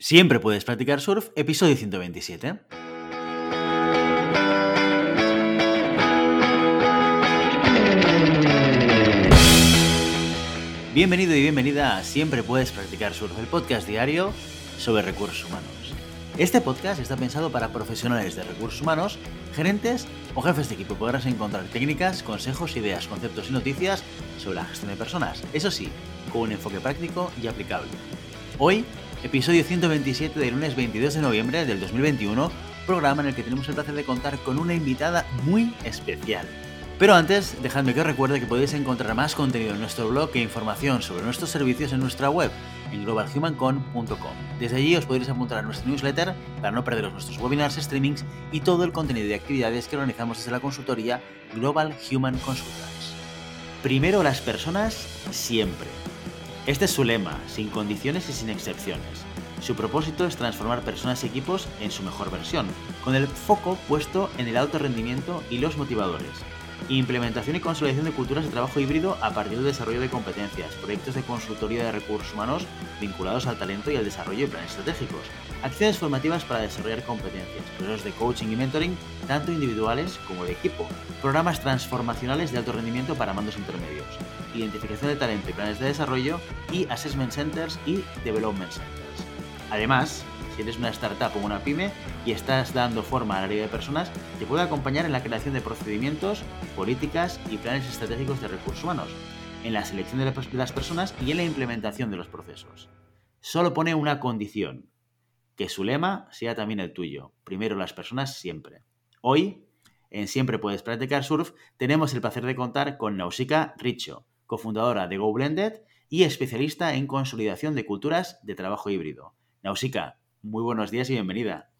Siempre puedes practicar surf, episodio 127. Bienvenido y bienvenida a Siempre puedes practicar surf, el podcast diario sobre recursos humanos. Este podcast está pensado para profesionales de recursos humanos, gerentes o jefes de equipo. Podrás encontrar técnicas, consejos, ideas, conceptos y noticias sobre la gestión de personas. Eso sí, con un enfoque práctico y aplicable. Hoy episodio 127 del lunes 22 de noviembre del 2021, programa en el que tenemos el placer de contar con una invitada muy especial. Pero antes, dejadme que os recuerde que podéis encontrar más contenido en nuestro blog e información sobre nuestros servicios en nuestra web, en globalhumancon.com. Desde allí os podréis apuntar a nuestra newsletter para no perderos nuestros webinars, streamings y todo el contenido de actividades que organizamos desde la consultoría Global Human Consultants. Primero las personas siempre. Este es su lema, sin condiciones y sin excepciones. Su propósito es transformar personas y equipos en su mejor versión, con el foco puesto en el alto rendimiento y los motivadores. Implementación y consolidación de culturas de trabajo híbrido a partir del desarrollo de competencias, proyectos de consultoría de recursos humanos vinculados al talento y al desarrollo de planes estratégicos, acciones formativas para desarrollar competencias, procesos de coaching y mentoring, tanto individuales como de equipo, programas transformacionales de alto rendimiento para mandos intermedios, identificación de talento y planes de desarrollo, y Assessment Centers y Development Centers. Además, si eres una startup o una pyme y estás dando forma al área de personas, te puede acompañar en la creación de procedimientos, políticas y planes estratégicos de recursos humanos, en la selección de las personas y en la implementación de los procesos. Solo pone una condición, que su lema sea también el tuyo. Primero las personas siempre. Hoy, en Siempre Puedes Practicar Surf, tenemos el placer de contar con Nausicaa Richo, cofundadora de GoBlended y especialista en consolidación de culturas de trabajo híbrido. Nausicaa, muy buenos días y bienvenida.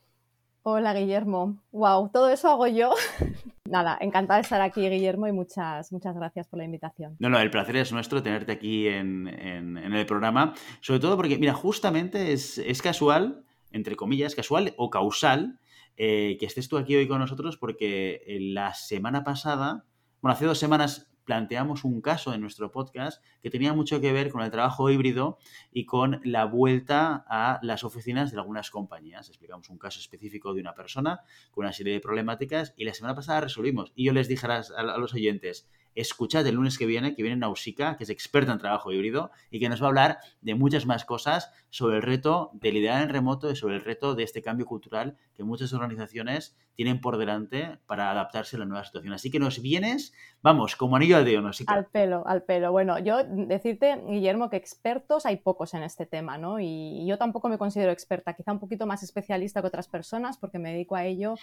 Hola Guillermo. Wow, todo eso hago yo. Nada, encantada de estar aquí, Guillermo, y muchas, muchas gracias por la invitación. No, no, el placer es nuestro tenerte aquí en, el programa, sobre todo porque, mira, justamente es, casual, entre comillas, casual o causal, eh, que estés tú aquí hoy con nosotros porque la semana pasada, bueno, hace dos semanas planteamos un caso en nuestro podcast que tenía mucho que ver con el trabajo híbrido y con la vuelta a las oficinas de algunas compañías. Explicamos un caso específico de una persona con una serie de problemáticas y la semana pasada resolvimos. Y yo les dije a, los oyentes, escuchad el lunes que viene, que viene Nausicaa, que es experta en trabajo híbrido y que nos va a hablar de muchas más cosas sobre el reto de liderar en remoto y sobre el reto de este cambio cultural que muchas organizaciones tienen por delante para adaptarse a la nueva situación. Así que nos vienes, vamos, como anillo al dedo, Nausicaa. Al pelo, al pelo. Bueno, yo decirte, Guillermo, que expertos hay pocos en este tema, ¿no? Y yo tampoco me considero experta, quizá un poquito más especialista que otras personas porque me dedico a ello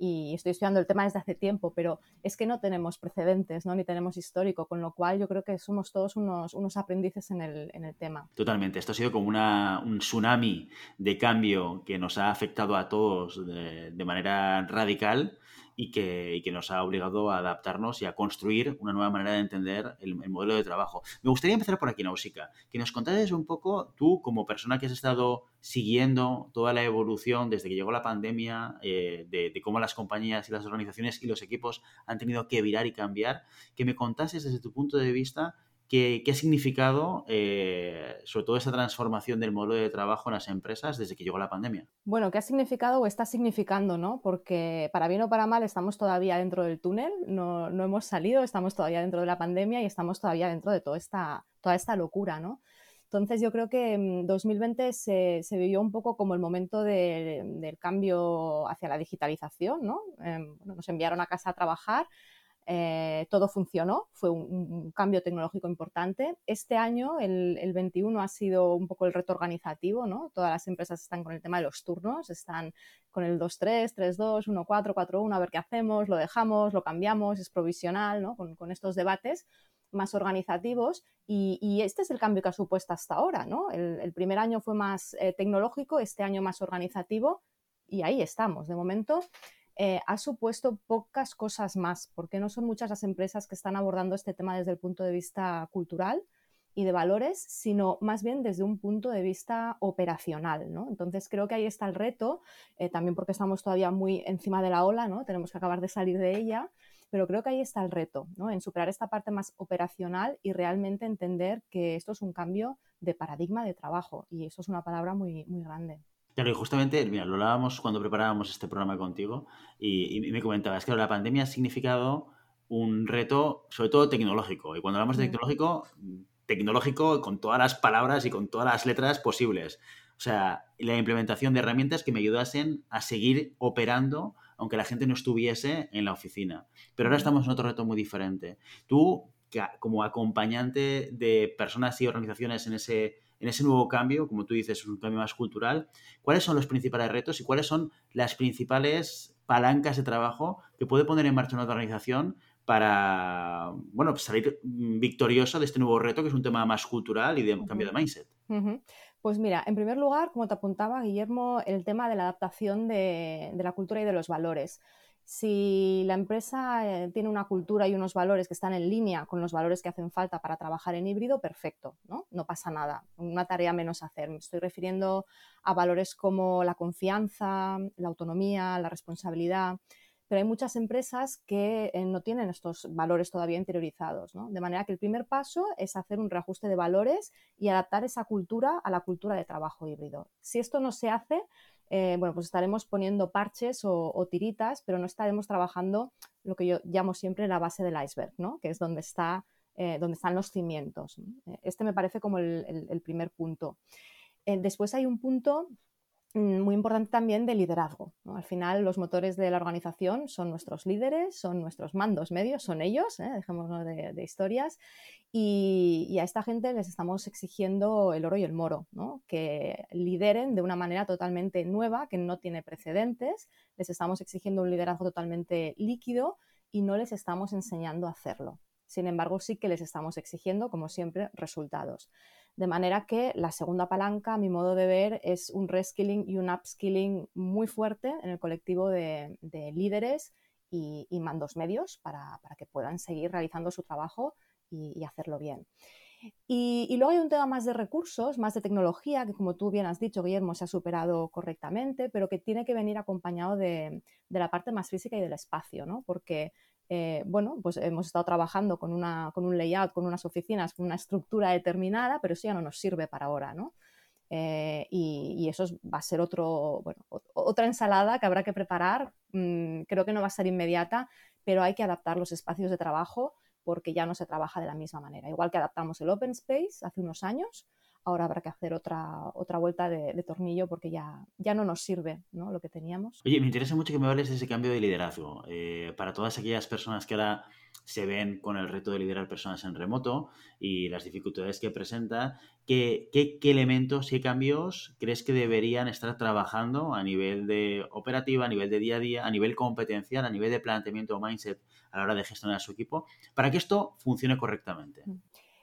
y estoy estudiando el tema desde hace tiempo, pero es que no tenemos precedentes, ¿no? Ni tenemos histórico, con lo cual yo creo que somos todos unos, unos aprendices en el, en el, tema. Totalmente, esto ha sido como una, un tsunami de cambio que nos ha afectado a todos de, de manera radical y que, nos ha obligado a adaptarnos y a construir una nueva manera de entender el, modelo de trabajo. Me gustaría empezar por aquí, Nausicaa, que nos contases un poco, tú como persona que has estado siguiendo toda la evolución desde que llegó la pandemia, eh, de, de, cómo las compañías y las organizaciones y los equipos han tenido que virar y cambiar, que me contases desde tu punto de vista ¿Qué, ha significado, eh, sobre todo, esa transformación del modelo de trabajo en las empresas desde que llegó la pandemia? Bueno, ¿qué ha significado o está significando, no? Porque para bien o para mal estamos todavía dentro del túnel, no, no hemos salido, estamos todavía dentro de la pandemia y estamos todavía dentro de toda esta, toda esta locura, ¿no? Entonces yo creo que 2020 mm, se, se vivió un poco como el momento del cambio hacia la digitalización, ¿no? Em, nos enviaron a casa a trabajar, eh, todo funcionó, fue un, cambio tecnológico importante. Este año, el, 21, ha sido un poco el reto organizativo, ¿no? Todas las empresas están con el tema de los turnos, están con el 2-3, 3-2, 1-4, 4-1, a ver qué hacemos, lo dejamos, lo cambiamos, es provisional, ¿no? Con, estos debates más organizativos y, este es el cambio que ha supuesto hasta ahora, ¿no? El, primer año fue más eh, tecnológico, este año más organizativo y ahí estamos. De momento, eh, ha supuesto pocas cosas más, porque no son muchas las empresas que están abordando este tema desde el punto de vista cultural y de valores, sino más bien desde un punto de vista operacional. ¿no? Entonces creo que ahí está el reto, eh, también porque estamos todavía muy encima de la ola, ¿no? tenemos que acabar de salir de ella, pero creo que ahí está el reto, ¿no? en superar esta parte más operacional y realmente entender que esto es un cambio de paradigma de trabajo y eso es una palabra muy, muy grande. Claro, y justamente, mira, lo hablábamos cuando preparábamos este programa contigo y, me comentabas que la pandemia ha significado un reto, sobre todo tecnológico. Y cuando hablamos de mm. tecnológico, tecnológico con todas las palabras y con todas las letras posibles. O sea, la implementación de herramientas que me ayudasen a seguir operando aunque la gente no estuviese en la oficina. Pero ahora estamos en otro reto muy diferente. Tú, como acompañante de personas y organizaciones en ese, en ese nuevo cambio, como tú dices, un cambio más cultural, ¿cuáles son los principales retos y cuáles son las principales palancas de trabajo que puede poner en marcha una organización para bueno, pues salir victorioso de este nuevo reto, que es un tema más cultural y de cambio de mindset? Pues mira, en primer lugar, como te apuntaba Guillermo, el tema de la adaptación de, la cultura y de los valores. Si la empresa eh, tiene una cultura y unos valores que están en línea con los valores que hacen falta para trabajar en híbrido, perfecto, ¿no? No pasa nada, una tarea menos hacer. Me estoy refiriendo a valores como la confianza, la autonomía, la responsabilidad pero hay muchas empresas que eh, no tienen estos valores todavía interiorizados. De manera que el primer paso es hacer un reajuste de valores y adaptar esa cultura a la cultura de trabajo híbrido. Si esto no se hace, eh, bueno, pues estaremos poniendo parches o, tiritas, pero no estaremos trabajando lo que yo llamo siempre la base del iceberg, ¿no? que es donde, está, eh, donde están los cimientos. Este me parece como el primer punto. después hay un punto muy importante también de liderazgo. Al final, los motores de la organización son nuestros líderes, son nuestros mandos medios, son ellos, ¿eh? dejémonos de, historias, y, a esta gente les estamos exigiendo el oro y el moro, que lideren de una manera totalmente nueva, que no tiene precedentes, les estamos exigiendo un liderazgo totalmente líquido y no les estamos enseñando a hacerlo. Sin embargo, sí que les estamos exigiendo, como siempre, resultados. De manera que la segunda palanca, a mi modo de ver, es un reskilling y un upskilling muy fuerte en el colectivo de, líderes y, mandos medios para, que puedan seguir realizando su trabajo y, hacerlo bien. Y, luego hay un tema más de recursos, más de tecnología, que como tú bien has dicho, Guillermo, se ha superado correctamente, pero que tiene que venir acompañado de, de la parte más física y del espacio, ¿no? Porque eh, bueno, pues hemos estado trabajando con, un layout, con unas oficinas, con una estructura determinada, pero eso ya no nos sirve para ahora, ¿no? Eh, y, eso va a ser otro, otra ensalada que habrá que preparar. Mm, creo que no va a ser inmediata, pero hay que adaptar los espacios de trabajo porque ya no se trabaja de la misma manera. Igual que adaptamos el open space hace unos años, ahora habrá que hacer otra, otra vuelta de, tornillo porque ya, ya no nos sirve ¿no? lo que teníamos. Oye, me interesa mucho que me hables de ese cambio de liderazgo. Eh, para todas aquellas personas que ahora se ven con el reto de liderar personas en remoto y las dificultades que presenta, ¿qué, qué, qué elementos, qué cambios crees que deberían estar trabajando a nivel de operativa, a nivel de día a día, a nivel competencial, a nivel de planteamiento o mindset a la hora de gestionar su equipo, para que esto funcione correctamente?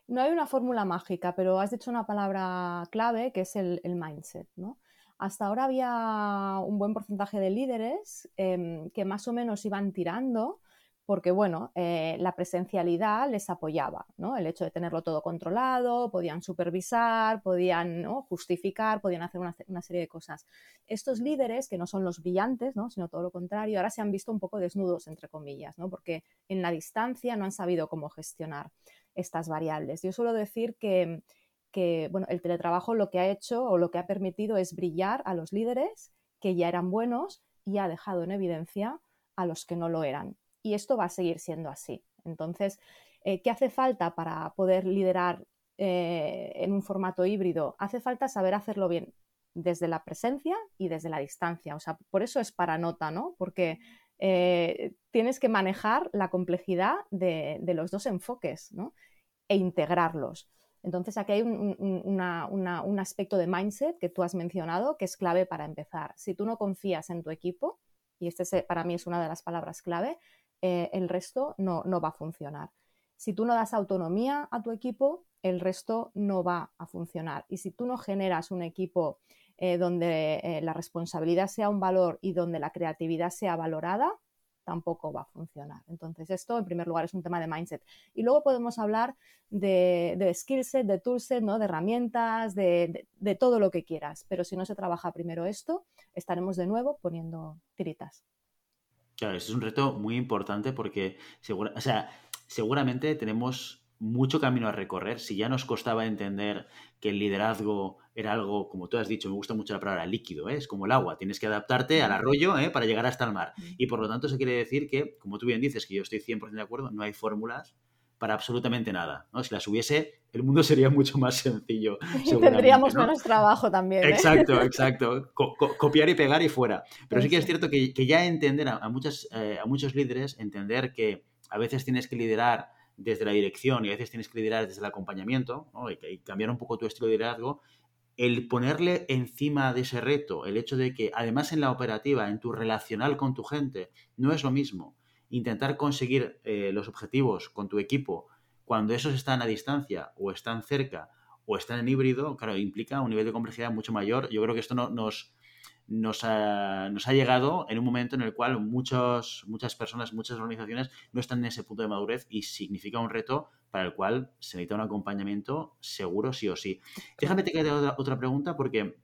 No hay una fórmula mágica, pero has dicho una palabra clave que es el, mindset. ¿no? Hasta ahora había un buen porcentaje de líderes em, que más o menos iban tirando porque bueno, eh, la presencialidad les apoyaba, ¿no? El hecho de tenerlo todo controlado, podían supervisar, podían justificar, podían hacer una, serie de cosas. Estos líderes, que no son los brillantes, ¿no? Sino todo lo contrario, ahora se han visto un poco desnudos, entre comillas, ¿no? Porque en la distancia no han sabido cómo gestionar estas variables. Yo suelo decir que, bueno, el teletrabajo lo que ha hecho o lo que ha permitido es brillar a los líderes que ya eran buenos y ha dejado en evidencia a los que no lo eran. Y esto va a seguir siendo así. Entonces, eh, ¿qué hace falta para poder liderar eh, en un formato híbrido? Hace falta saber hacerlo bien desde la presencia y desde la distancia. O sea, por eso es para nota, ¿no? Porque eh, tienes que manejar la complejidad de, los dos enfoques e integrarlos. Entonces, aquí hay un, aspecto de mindset que tú has mencionado que es clave para empezar. Si tú no confías en tu equipo, y este para mí es una de las palabras clave, eh, el resto no, va a funcionar. Si tú no das autonomía a tu equipo, el resto no va a funcionar. Y si tú no generas un equipo eh, donde eh, la responsabilidad sea un valor y donde la creatividad sea valorada, tampoco va a funcionar. Entonces, esto en primer lugar es un tema de mindset. Y luego podemos hablar de, de skillset, de toolset, ¿no? de herramientas, de, todo lo que quieras. Pero si no se trabaja primero esto, estaremos de nuevo poniendo tiritas. Claro, es un reto muy importante porque sea, seguramente tenemos mucho camino a recorrer. Si ya nos costaba entender que el liderazgo era algo, como tú has dicho, me gusta mucho la palabra líquido, ¿eh? es como el agua, tienes que adaptarte al arroyo ¿eh? para llegar hasta el mar. Y por lo tanto, eso quiere decir que, como tú bien dices, que yo estoy 100% de acuerdo, no hay fórmulas para absolutamente nada. ¿no? Si las hubiese, el mundo sería mucho más sencillo. Tendríamos menos trabajo también. ¿eh? Exacto, exacto. copiar y pegar y fuera. Pero sí que es cierto que, ya entender a, muchas, a muchos líderes, entender que a veces tienes que liderar desde la dirección y a veces tienes que liderar desde el acompañamiento y, cambiar un poco tu estilo de liderazgo, el ponerle encima de ese reto el hecho de que además en la operativa, en tu relacional con tu gente, no es lo mismo intentar conseguir eh, los objetivos con tu equipo cuando esos están a distancia o están cerca o están en híbrido, claro, implica un nivel de complejidad mucho mayor. Yo creo que esto no, nos, nos ha, nos ha, llegado en un momento en el cual muchos, muchas personas, muchas organizaciones no están en ese punto de madurez y significa un reto para el cual se necesita un acompañamiento seguro sí o sí. Déjame te haga otra, otra pregunta porque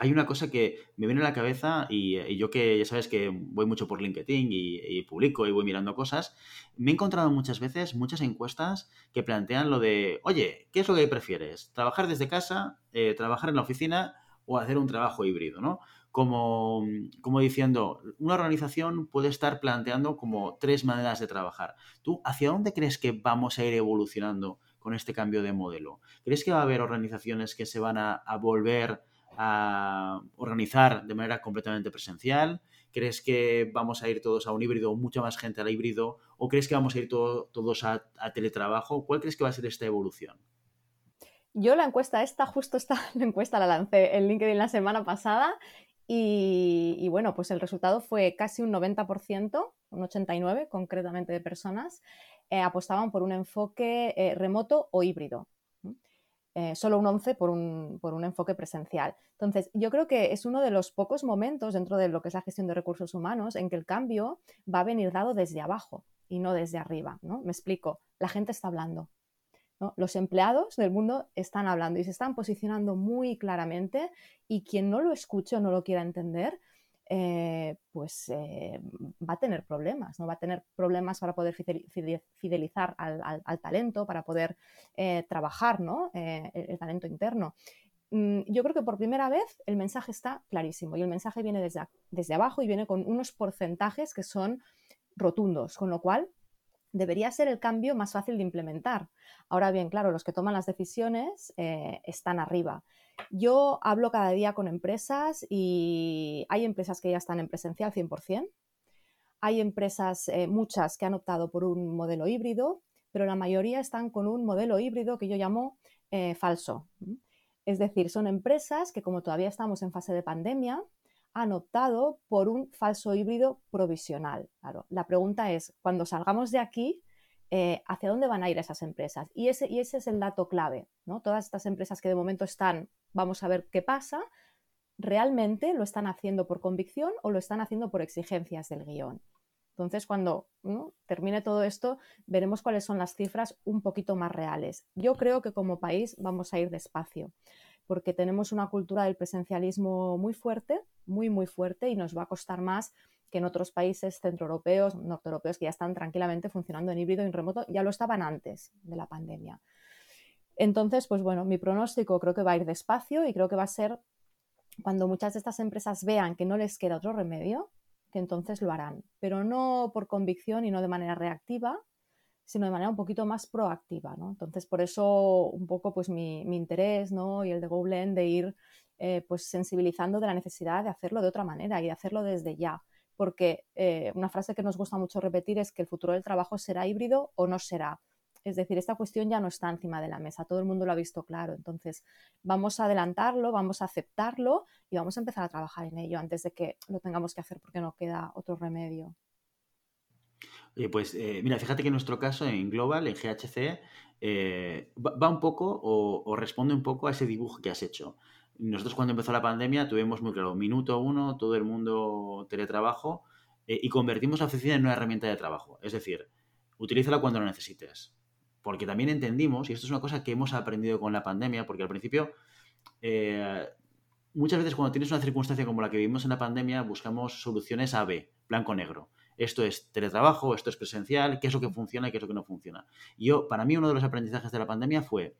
hay una cosa que me viene a la cabeza y, yo que ya sabes que voy mucho por LinkedIn y, publico y voy mirando cosas, me he encontrado muchas veces muchas encuestas que plantean lo de, oye, ¿qué es lo que prefieres? ¿Trabajar desde casa, eh, trabajar en la oficina o hacer un trabajo híbrido? ¿no? Como, como diciendo, una organización puede estar planteando como tres maneras de trabajar. ¿Tú hacia dónde crees que vamos a ir evolucionando con este cambio de modelo? ¿Crees que va a haber organizaciones que se van a, volver a organizar de manera completamente presencial? ¿Crees que vamos a ir todos a un híbrido, mucha más gente al híbrido? ¿O crees que vamos a ir todos a, teletrabajo? ¿Cuál crees que va a ser esta evolución? Yo la encuesta esta, justo esta encuesta la lancé en LinkedIn la semana pasada y, bueno, pues el resultado fue casi un 90%, un 89% concretamente de personas, eh, apostaban por un enfoque eh, remoto o híbrido. Eh, solo un 11 por un, por un, enfoque presencial. Entonces, yo creo que es uno de los pocos momentos dentro de lo que es la gestión de recursos humanos en que el cambio va a venir dado desde abajo y no desde arriba. ¿no? Me explico, la gente está hablando, los empleados del mundo están hablando y se están posicionando muy claramente y quien no lo escuche o no lo quiera entender, eh, pues eh, va a tener problemas, ¿no? Va a tener problemas para poder fidelizar al, talento, para poder eh, trabajar, ¿no? el, talento interno. Mm, yo creo que por primera vez el mensaje está clarísimo y el mensaje viene desde, desde abajo y viene con unos porcentajes que son rotundos, con lo cual debería ser el cambio más fácil de implementar. Ahora bien, claro, los que toman las decisiones eh, están arriba. Yo hablo cada día con empresas y hay empresas que ya están en presencial 100%. Hay empresas, eh, muchas, que han optado por un modelo híbrido, pero la mayoría están con un modelo híbrido que yo llamo eh, falso. Es decir, son empresas que como todavía estamos en fase de pandemia, han optado por un falso híbrido provisional. Claro, la pregunta es, cuando salgamos de aquí, eh, ¿hacia dónde van a ir esas empresas? Y ese, y ese es el dato clave. ¿no? Todas estas empresas que de momento están, vamos a ver qué pasa, ¿realmente lo están haciendo por convicción o lo están haciendo por exigencias del guion? Entonces, cuando termine todo esto, veremos cuáles son las cifras un poquito más reales. Yo creo que como país vamos a ir despacio porque tenemos una cultura del presencialismo muy fuerte, muy, muy fuerte y nos va a costar más que en otros países centroeuropeos, norteeuropeos que ya están tranquilamente funcionando en híbrido y en remoto, ya lo estaban antes de la pandemia. Entonces, pues bueno, mi pronóstico creo que va a ir despacio y creo que va a ser cuando muchas de estas empresas vean que no les queda otro remedio, que entonces lo harán, pero no por convicción y no de manera reactiva, sino de manera un poquito más proactiva, ¿no? Entonces, por eso un poco pues mi, interés, ¿no? Y el de GoBlend de ir eh, pues sensibilizando de la necesidad de hacerlo de otra manera y de hacerlo desde ya. Porque eh, una frase que nos gusta mucho repetir es que el futuro del trabajo será híbrido o no será. Es decir, esta cuestión ya no está encima de la mesa, todo el mundo lo ha visto claro. Entonces, vamos a adelantarlo, vamos a aceptarlo y vamos a empezar a trabajar en ello antes de que lo tengamos que hacer porque no queda otro remedio. Pues eh, mira, fíjate que en nuestro caso, en Global, en GHC, eh, va, un poco o, responde un poco a ese dibujo que has hecho. Nosotros cuando empezó la pandemia tuvimos muy claro, minuto uno, todo el mundo teletrabajo eh, y convertimos la oficina en una herramienta de trabajo. Es decir, utilízala cuando lo necesites. Porque también entendimos, y esto es una cosa que hemos aprendido con la pandemia, porque al principio muchas veces cuando tienes una circunstancia como la que vivimos en la pandemia, buscamos soluciones A, B, blanco-negro. Esto es teletrabajo, esto es presencial, qué es lo que funciona y qué es lo que no funciona. Yo, para mí, uno de los aprendizajes de la pandemia fue,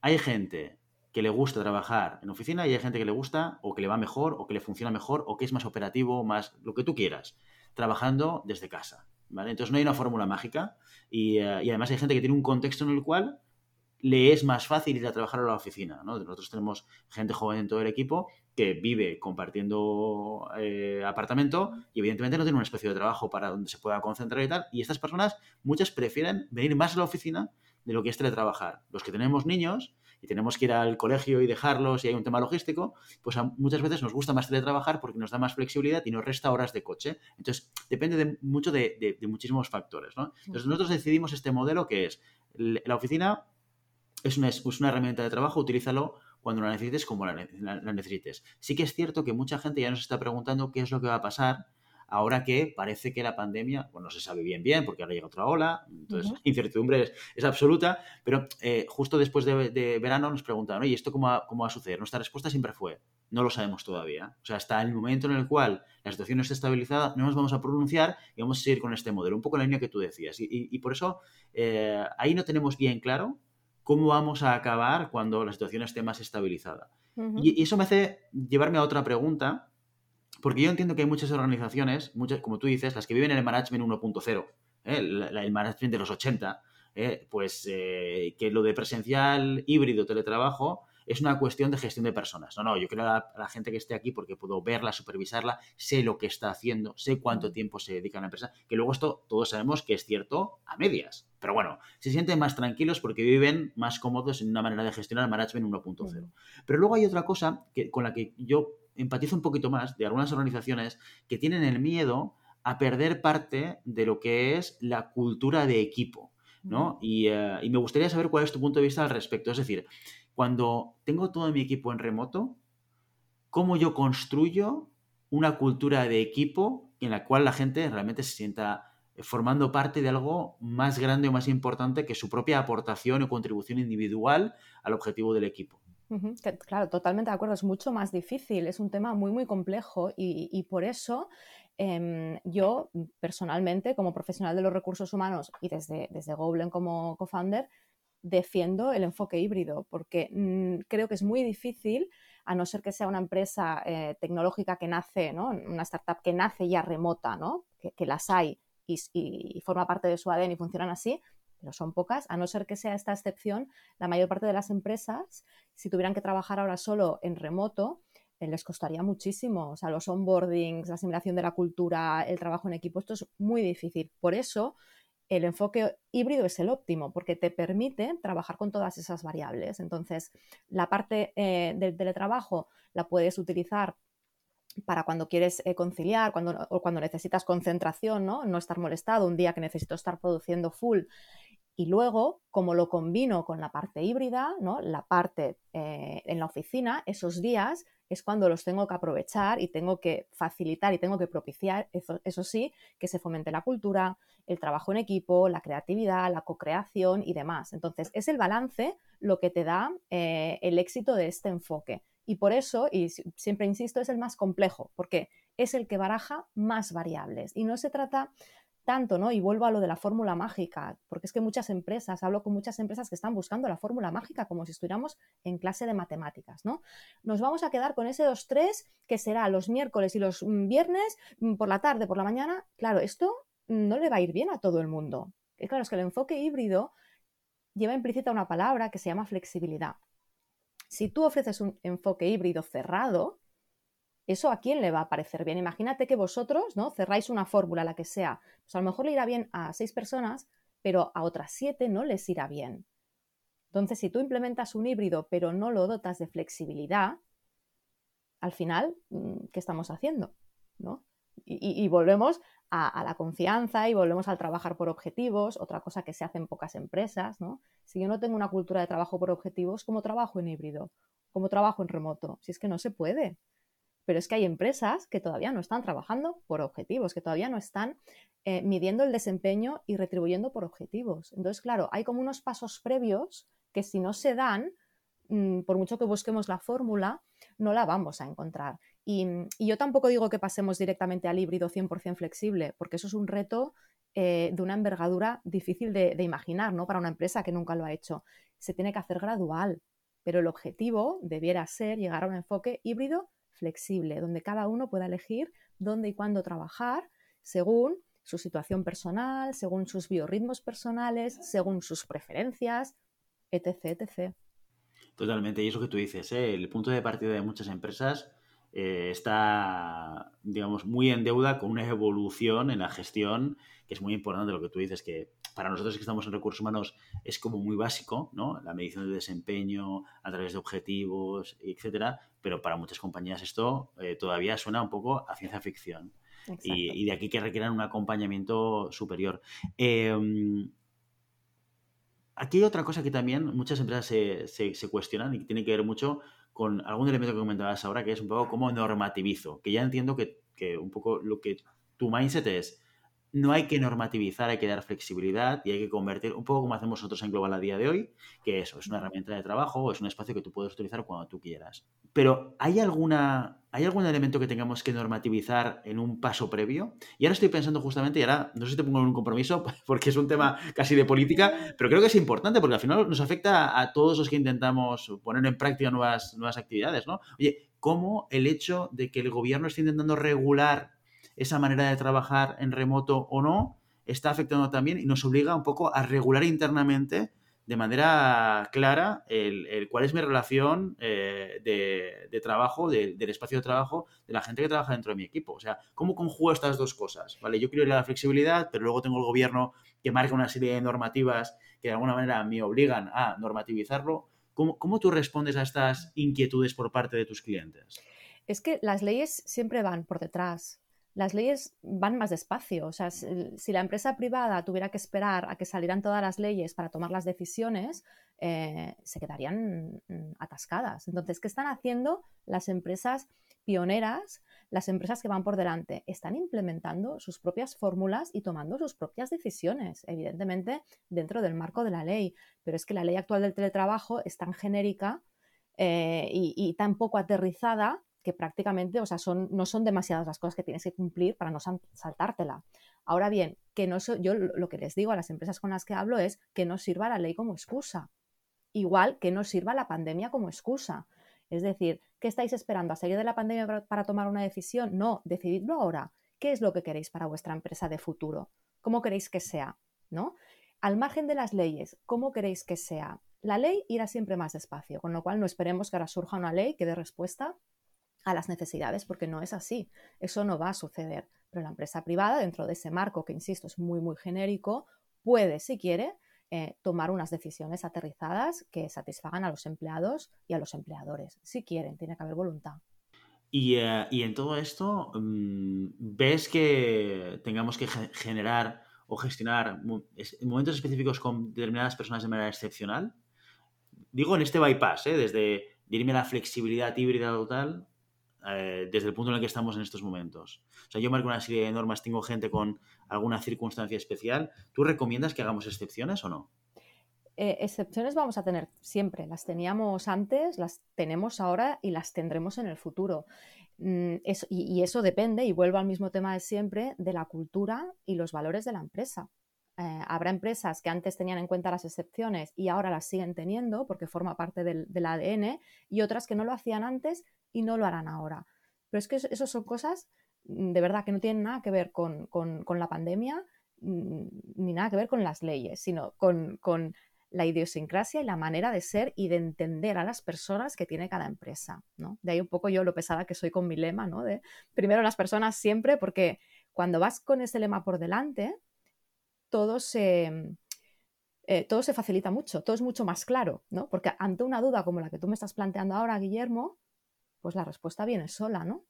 hay gente que le gusta trabajar en oficina y hay gente que le gusta o que le va mejor o que le funciona mejor o que es más operativo, más lo que tú quieras, trabajando desde casa. ¿vale? Entonces no hay una fórmula mágica y, eh, y además hay gente que tiene un contexto en el cual le es más fácil ir a trabajar a la oficina. ¿no? Nosotros tenemos gente joven en todo el equipo que vive compartiendo eh, apartamento y evidentemente no tiene un espacio de trabajo para donde se pueda concentrar y tal. Y estas personas, muchas prefieren venir más a la oficina de lo que es teletrabajar. Los que tenemos niños y tenemos que ir al colegio y dejarlos y hay un tema logístico, pues muchas veces nos gusta más teletrabajar porque nos da más flexibilidad y nos resta horas de coche. Entonces, depende mucho de, muchísimos factores. ¿no? Entonces, nosotros decidimos este modelo que es la oficina es una, es una herramienta de trabajo, utilízalo cuando la necesites como la, necesites. Sí que es cierto que mucha gente ya nos está preguntando qué es lo que va a pasar ahora que parece que la pandemia, bueno, no se sabe bien bien porque ahora llega otra ola, entonces incertidumbre es, absoluta, pero eh, justo después de, verano nos preguntaron, oye, ¿esto cómo va, cómo va a suceder? Nuestra respuesta siempre fue, no lo sabemos todavía. O sea, hasta el momento en el cual la situación no esté estabilizada, no nos vamos a pronunciar y vamos a seguir con este modelo, un poco la línea que tú decías. Y, por eso eh, ahí no tenemos bien claro cómo vamos a acabar cuando la situación esté más estabilizada. y, eso me hace llevarme a otra pregunta, porque yo entiendo que hay muchas organizaciones, muchas, como tú dices, las que viven en el management 1.0, ¿eh? el, management de los 80, ¿eh? pues eh, que lo de presencial, híbrido, teletrabajo, es una cuestión de gestión de personas. No, no, yo creo a la, gente que esté aquí porque puedo verla, supervisarla, sé lo que está haciendo, sé cuánto tiempo se dedica a la empresa, que luego esto todos sabemos que es cierto a medias. Pero bueno, se sienten más tranquilos porque viven más cómodos en una manera de gestionar management 1.0. Pero luego hay otra cosa que, con la que yo empatizo un poquito más de algunas organizaciones que tienen el miedo a perder parte de lo que es la cultura de equipo. ¿no? Y, eh, y, me gustaría saber cuál es tu punto de vista al respecto. Es decir, cuando tengo todo mi equipo en remoto, cómo yo construyo una cultura de equipo en la cual la gente realmente se sienta formando parte de algo más grande o más importante que su propia aportación o contribución individual al objetivo del equipo. Claro, totalmente de acuerdo, es mucho más difícil, es un tema muy, muy complejo y, por eso em, yo personalmente, como profesional de los recursos humanos y desde, desde Goblen como co-founder, defiendo el enfoque híbrido, porque mm, creo que es muy difícil, a no ser que sea una empresa eh, tecnológica que nace, ¿no? una startup que nace ya remota, ¿no? que, las hay y, forma parte de su ADN y funcionan así, pero son pocas, a no ser que sea esta excepción, la mayor parte de las empresas, si tuvieran que trabajar ahora solo en remoto, eh, les costaría muchísimo. O sea, los onboardings, la asimilación de la cultura, el trabajo en equipo, esto es muy difícil. Por eso, el enfoque híbrido es el óptimo porque te permite trabajar con todas esas variables. Entonces, la parte eh, del teletrabajo la puedes utilizar para cuando quieres eh, conciliar cuando, o cuando necesitas concentración, ¿no? no estar molestado, un día que necesito estar produciendo full. Y luego, como lo combino con la parte híbrida, ¿no? la parte eh, en la oficina, esos días es cuando los tengo que aprovechar y tengo que facilitar y tengo que propiciar, eso, sí, que se fomente la cultura, el trabajo en equipo, la creatividad, la co-creación y demás. Entonces, es el balance lo que te da eh, el éxito de este enfoque. Y por eso, y siempre insisto, es el más complejo, porque es el que baraja más variables. Y no se trata tanto, ¿no? Y vuelvo a lo de la fórmula mágica, porque es que muchas empresas, hablo con muchas empresas que están buscando la fórmula mágica como si estuviéramos en clase de matemáticas, ¿no? Nos vamos a quedar con ese 2-3 que será los miércoles y los mm, viernes mm, por la tarde, por la mañana. Claro, esto no le va a ir bien a todo el mundo. Y claro, es que el enfoque híbrido lleva implícita una palabra que se llama flexibilidad. Si tú ofreces un enfoque híbrido cerrado, ¿Eso a quién le va a parecer bien? Imagínate que vosotros ¿no? cerráis una fórmula, la que sea. Pues a lo mejor le irá bien a seis personas, pero a otras siete no les irá bien. Entonces, si tú implementas un híbrido, pero no lo dotas de flexibilidad, al final, mm, ¿qué estamos haciendo? ¿No? Y, volvemos a, la confianza y volvemos al trabajar por objetivos, otra cosa que se hace en pocas empresas, ¿no? Si yo no tengo una cultura de trabajo por objetivos, ¿cómo trabajo en híbrido? ¿Cómo trabajo en remoto? Si es que no se puede. Pero es que hay empresas que todavía no están trabajando por objetivos, que todavía no están eh, midiendo el desempeño y retribuyendo por objetivos. Entonces, claro, hay como unos pasos previos que si no se dan, mm, por mucho que busquemos la fórmula, no la vamos a encontrar. Y, yo tampoco digo que pasemos directamente al híbrido 100% flexible, porque eso es un reto eh, de una envergadura difícil de, de, imaginar, ¿no? Para una empresa que nunca lo ha hecho. Se tiene que hacer gradual, pero el objetivo debiera ser llegar a un enfoque híbrido flexible, donde cada uno pueda elegir dónde y cuándo trabajar según su situación personal, según sus biorritmos personales, según sus preferencias, etc. etc. Totalmente, y eso que tú dices, ¿eh? el punto de partida de muchas empresas eh, está, digamos, muy en deuda con una evolución en la gestión, que es muy importante lo que tú dices, que para nosotros que estamos en recursos humanos es como muy básico, ¿no? La medición de desempeño a través de objetivos, etcétera, pero para muchas compañías esto eh, todavía suena un poco a ciencia ficción. Y, de aquí que requieran un acompañamiento superior. Em, aquí hay otra cosa que también muchas empresas se, se, cuestionan y que tiene que ver mucho con algún elemento que comentabas ahora, que es un poco cómo normativizo, que ya entiendo que, que un poco lo que tu mindset es, no hay que normativizar, hay que dar flexibilidad y hay que convertir, un poco como hacemos nosotros en Global a día de hoy, que eso es una herramienta de trabajo o es un espacio que tú puedes utilizar cuando tú quieras. Pero ¿hay, alguna, ¿hay algún elemento que tengamos que normativizar en un paso previo? Y ahora estoy pensando justamente, y ahora no sé si te pongo en un compromiso, porque es un tema casi de política, pero creo que es importante porque al final nos afecta a todos los que intentamos poner en práctica nuevas, nuevas actividades, ¿no? Oye, ¿cómo el hecho de que el gobierno esté intentando regular esa manera de trabajar en remoto o no está afectando también y nos obliga un poco a regular internamente de manera clara el, cuál es mi relación eh, de, trabajo, del espacio de trabajo de la gente que trabaja dentro de mi equipo. O sea, ¿cómo conjugo estas dos cosas? ¿Vale? Yo quiero ir a la flexibilidad, pero luego tengo el gobierno que marca una serie de normativas que de alguna manera me obligan a normativizarlo. ¿Cómo, cómo tú respondes a estas inquietudes por parte de tus clientes? Es que las leyes siempre van por detrás las leyes van más despacio. O sea, si, la empresa privada tuviera que esperar a que salieran todas las leyes para tomar las decisiones, eh, se quedarían mm, atascadas. Entonces, ¿qué están haciendo las empresas pioneras, las empresas que van por delante? Están implementando sus propias fórmulas y tomando sus propias decisiones, evidentemente dentro del marco de la ley. Pero es que la ley actual del teletrabajo es tan genérica eh, y tan poco aterrizada que prácticamente, o sea, no son demasiadas las cosas que tienes que cumplir para no saltártela. Ahora bien, que no yo lo que les digo a las empresas con las que hablo es que no sirva la ley como excusa. Igual que no sirva la pandemia como excusa. Es decir, ¿qué estáis esperando? ¿A salir de la pandemia para, tomar una decisión? No, decididlo ahora. ¿Qué es lo que queréis para vuestra empresa de futuro? ¿Cómo queréis que sea? ¿No? Al margen de las leyes, ¿cómo queréis que sea? La ley irá siempre más despacio, con lo cual no esperemos que ahora surja una ley que dé respuesta a las necesidades, porque no es así. Eso no va a suceder. Pero la empresa privada, dentro de ese marco, que insisto, es muy, muy genérico, puede, si quiere, eh, tomar unas decisiones aterrizadas que satisfagan a los empleados y a los empleadores. Si quieren, tiene que haber voluntad. Y, eh, en todo esto, mm, ¿ves que tengamos que generar o gestionar momentos específicos con determinadas personas de manera excepcional? Digo en este bypass, ¿eh? desde la flexibilidad híbrida total eh, desde el punto en el que estamos en estos momentos. O sea, yo marco una serie de normas, tengo gente con alguna circunstancia especial. ¿Tú recomiendas que hagamos excepciones o no? Eh, excepciones vamos a tener siempre. Las teníamos antes, las tenemos ahora y las tendremos en el futuro. Mm, y, eso depende, y vuelvo al mismo tema de siempre, de la cultura y los valores de la empresa. Eh, habrá empresas que antes tenían en cuenta las excepciones y ahora las siguen teniendo porque forma parte del, del ADN y otras que no lo hacían antes y no lo harán ahora. Pero es que eso, son cosas mm, de verdad que no tienen nada que ver con, la pandemia mm, ni nada que ver con las leyes, sino con, la idiosincrasia y la manera de ser y de entender a las personas que tiene cada empresa. ¿no? De ahí un poco yo lo pesada que soy con mi lema, ¿no? De primero las personas siempre, porque cuando vas con ese lema por delante, todo se, eh, todo se facilita mucho, todo es mucho más claro, ¿no? Porque ante una duda como la que tú me estás planteando ahora, Guillermo, pues la respuesta viene sola, ¿no?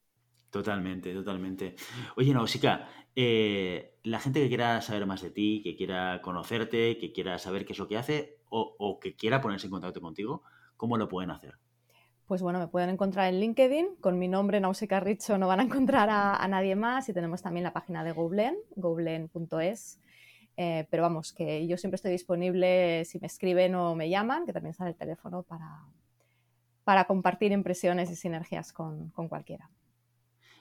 Totalmente, totalmente. Oye, Nausicaa, eh, la gente que quiera saber más de ti, que quiera conocerte, que quiera saber qué es lo que hace o, que quiera ponerse en contacto contigo, ¿cómo lo pueden hacer? Pues bueno, me pueden encontrar en LinkedIn, con mi nombre Nausicaa Richo no van a encontrar a, nadie más y tenemos también la página de Goblen, goblen.es. Eh, pero vamos, que yo siempre estoy disponible si me escriben o me llaman, que también sale el teléfono para, para compartir impresiones y sinergias con, cualquiera.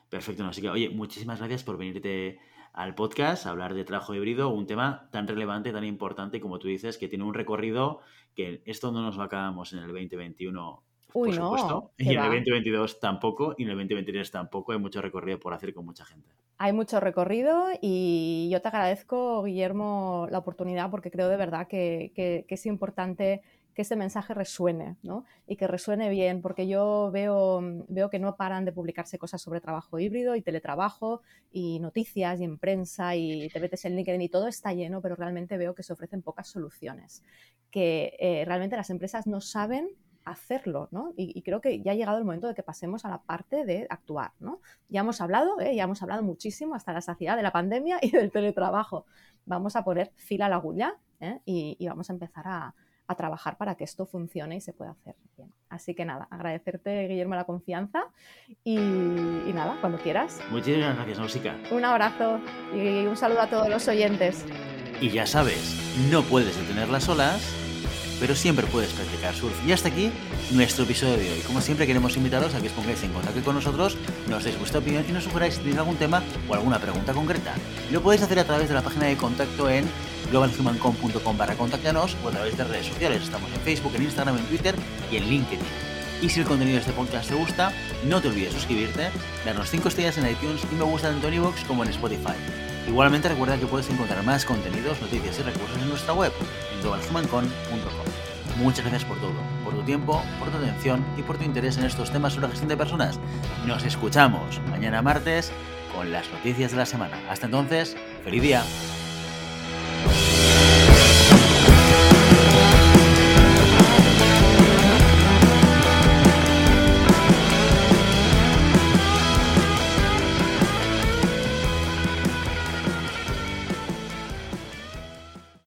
Perfecto, así que, oye, muchísimas gracias por venirte al podcast a hablar de trabajo híbrido, un tema tan relevante, tan importante como tú dices, que tiene un recorrido que esto no nos lo acabamos en el 2021 Uy, por supuesto. Y en el va. 2022 tampoco, y en el 2023 tampoco. Hay mucho recorrido por hacer con mucha gente. Hay mucho recorrido y yo te agradezco, Guillermo, la oportunidad porque creo de verdad que, que- que es importante que este mensaje resuene, ¿no? Y que resuene bien, porque yo veo, veo que no paran de publicarse cosas sobre trabajo híbrido y teletrabajo y noticias y en prensa y te metes en LinkedIn y todo está lleno, pero realmente veo que se ofrecen pocas soluciones, que eh, realmente las empresas no saben hacerlo, ¿no? Y, y creo que ya ha llegado el momento de que pasemos a la parte de actuar, ¿no? Ya hemos hablado, ¿eh? ya hemos hablado muchísimo hasta la saciedad de la pandemia y del teletrabajo. Vamos a poner fila a la agulla ¿eh? y, y vamos a empezar a, a trabajar para que esto funcione y se pueda hacer bien. Así que nada, agradecerte, Guillermo, la confianza y, y nada, cuando quieras. Muchísimas gracias, Nausica. Un abrazo y un saludo a todos los oyentes. Y ya sabes, no puedes detener las olas, pero siempre puedes practicar surf. Y hasta aquí nuestro episodio de hoy. Como siempre queremos invitaros a que os pongáis en contacto con nosotros, nos deis vuestra opinión y nos sugeráis tenéis algún tema o alguna pregunta concreta. Lo podéis hacer a través de la página de contacto en globalhumancom.com barra contáctanos o a través de redes sociales. Estamos en Facebook, en Instagram, en Twitter y en LinkedIn. Y si el contenido de este podcast te gusta, no te olvides suscribirte, darnos 5 estrellas en iTunes y me gusta tanto en iVoox como en Spotify. Igualmente recuerda que puedes encontrar más contenidos, noticias y recursos en nuestra web, en globalhumancon.com. Muchas gracias por todo, por tu tiempo, por tu atención y por tu interés en estos temas sobre gestión de personas. Nos escuchamos mañana martes con las noticias de la semana. Hasta entonces, feliz día.